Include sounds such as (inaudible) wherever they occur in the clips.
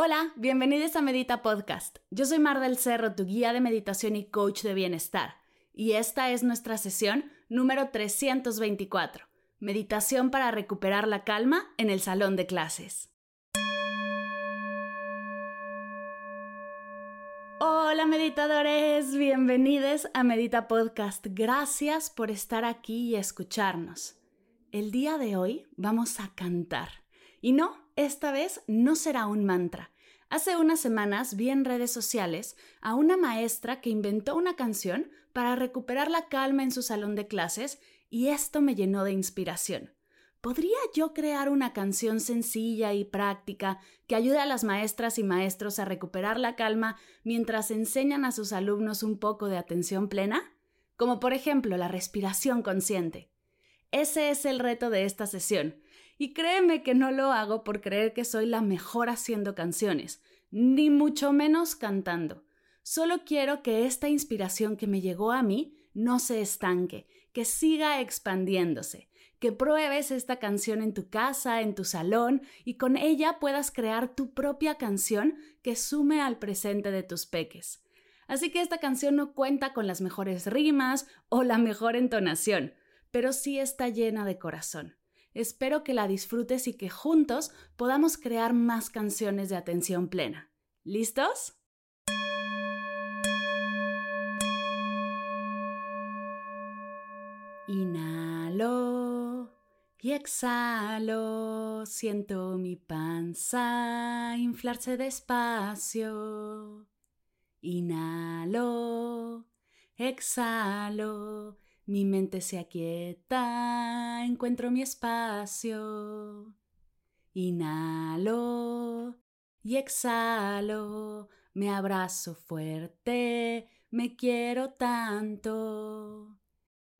Hola, bienvenidos a Medita Podcast. Yo soy Mar del Cerro, tu guía de meditación y coach de bienestar. Y esta es nuestra sesión número 324, Meditación para recuperar la calma en el salón de clases. Hola meditadores, bienvenidos a Medita Podcast. Gracias por estar aquí y escucharnos. El día de hoy vamos a cantar. Y no, esta vez no será un mantra. Hace unas semanas vi en redes sociales a una maestra que inventó una canción para recuperar la calma en su salón de clases y esto me llenó de inspiración. ¿Podría yo crear una canción sencilla y práctica que ayude a las maestras y maestros a recuperar la calma mientras enseñan a sus alumnos un poco de atención plena? Como por ejemplo la respiración consciente. Ese es el reto de esta sesión. Y créeme que no lo hago por creer que soy la mejor haciendo canciones, ni mucho menos cantando. Solo quiero que esta inspiración que me llegó a mí no se estanque, que siga expandiéndose, que pruebes esta canción en tu casa, en tu salón, y con ella puedas crear tu propia canción que sume al presente de tus peques. Así que esta canción no cuenta con las mejores rimas o la mejor entonación, pero sí está llena de corazón. Espero que la disfrutes y que juntos podamos crear más canciones de atención plena. ¿Listos? Inhalo y exhalo, siento mi panza inflarse despacio. Inhalo, exhalo, mi mente se aquieta, encuentro mi espacio. Inhalo y exhalo, me abrazo fuerte, me quiero tanto.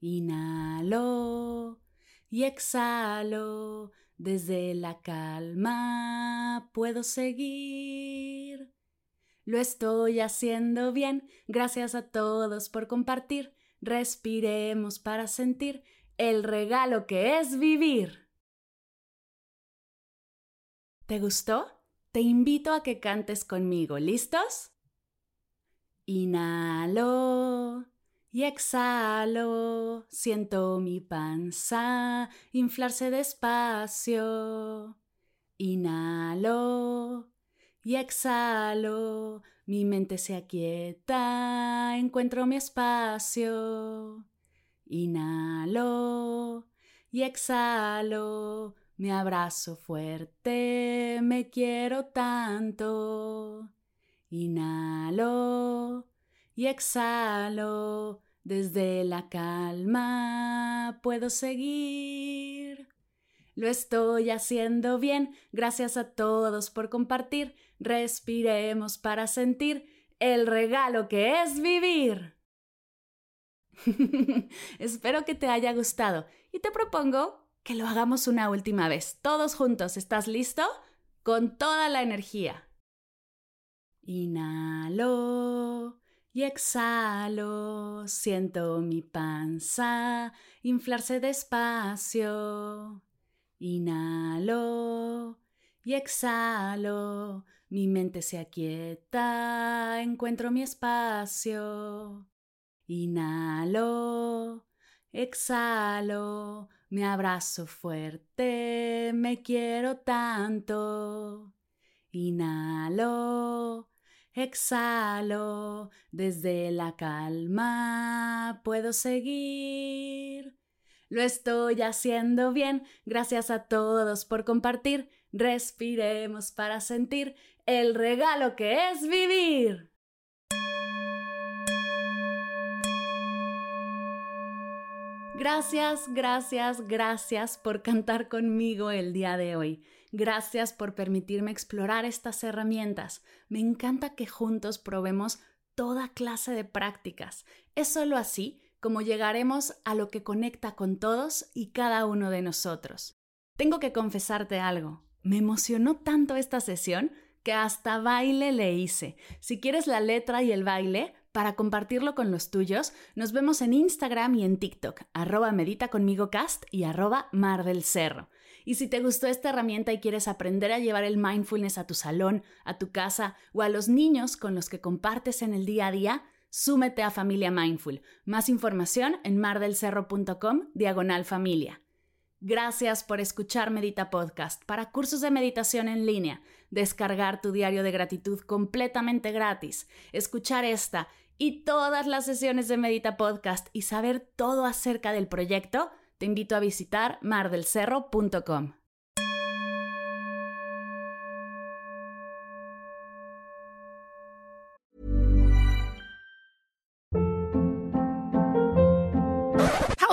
Inhalo y exhalo, desde la calma puedo seguir. Lo estoy haciendo bien, gracias a todos por compartir. Respiremos para sentir el regalo que es vivir. ¿Te gustó? Te invito a que cantes conmigo. ¿Listos? Inhalo y exhalo, siento mi panza inflarse despacio. Inhalo y exhalo, mi mente se aquieta, encuentro mi espacio. Inhalo y exhalo, me abrazo fuerte, me quiero tanto. Inhalo y exhalo. Desde la calma puedo seguir. Lo estoy haciendo bien. Gracias a todos por compartir. Respiremos para sentir el regalo que es vivir. (laughs) Espero que te haya gustado y te propongo que lo hagamos una última vez. Todos juntos. ¿Estás listo? Con toda la energía. Inhalo y exhalo, siento mi panza inflarse despacio. Inhalo y exhalo, mi mente se aquieta, encuentro mi espacio. Inhalo, exhalo, me abrazo fuerte, me quiero tanto. Inhalo, Exhalo, desde la calma puedo seguir. Lo estoy haciendo bien, gracias a todos por compartir. Respiremos para sentir el regalo que es vivir. Gracias, gracias, gracias por cantar conmigo el día de hoy. Gracias por permitirme explorar estas herramientas. Me encanta que juntos probemos toda clase de prácticas. Es solo así como llegaremos a lo que conecta con todos y cada uno de nosotros. Tengo que confesarte algo. Me emocionó tanto esta sesión que hasta baile le hice. Si quieres la letra y el baile, para compartirlo con los tuyos, nos vemos en Instagram y en TikTok, arroba medita conmigo cast y arroba mar del cerro. Y si te gustó esta herramienta y quieres aprender a llevar el mindfulness a tu salón, a tu casa o a los niños con los que compartes en el día a día, súmete a Familia Mindful. Más información en mardelcerro.com diagonal familia. Gracias por escuchar Medita Podcast para cursos de meditación en línea, descargar tu diario de gratitud completamente gratis, escuchar esta y todas las sesiones de Medita Podcast y saber todo acerca del proyecto, te invito a visitar mardelcerro.com.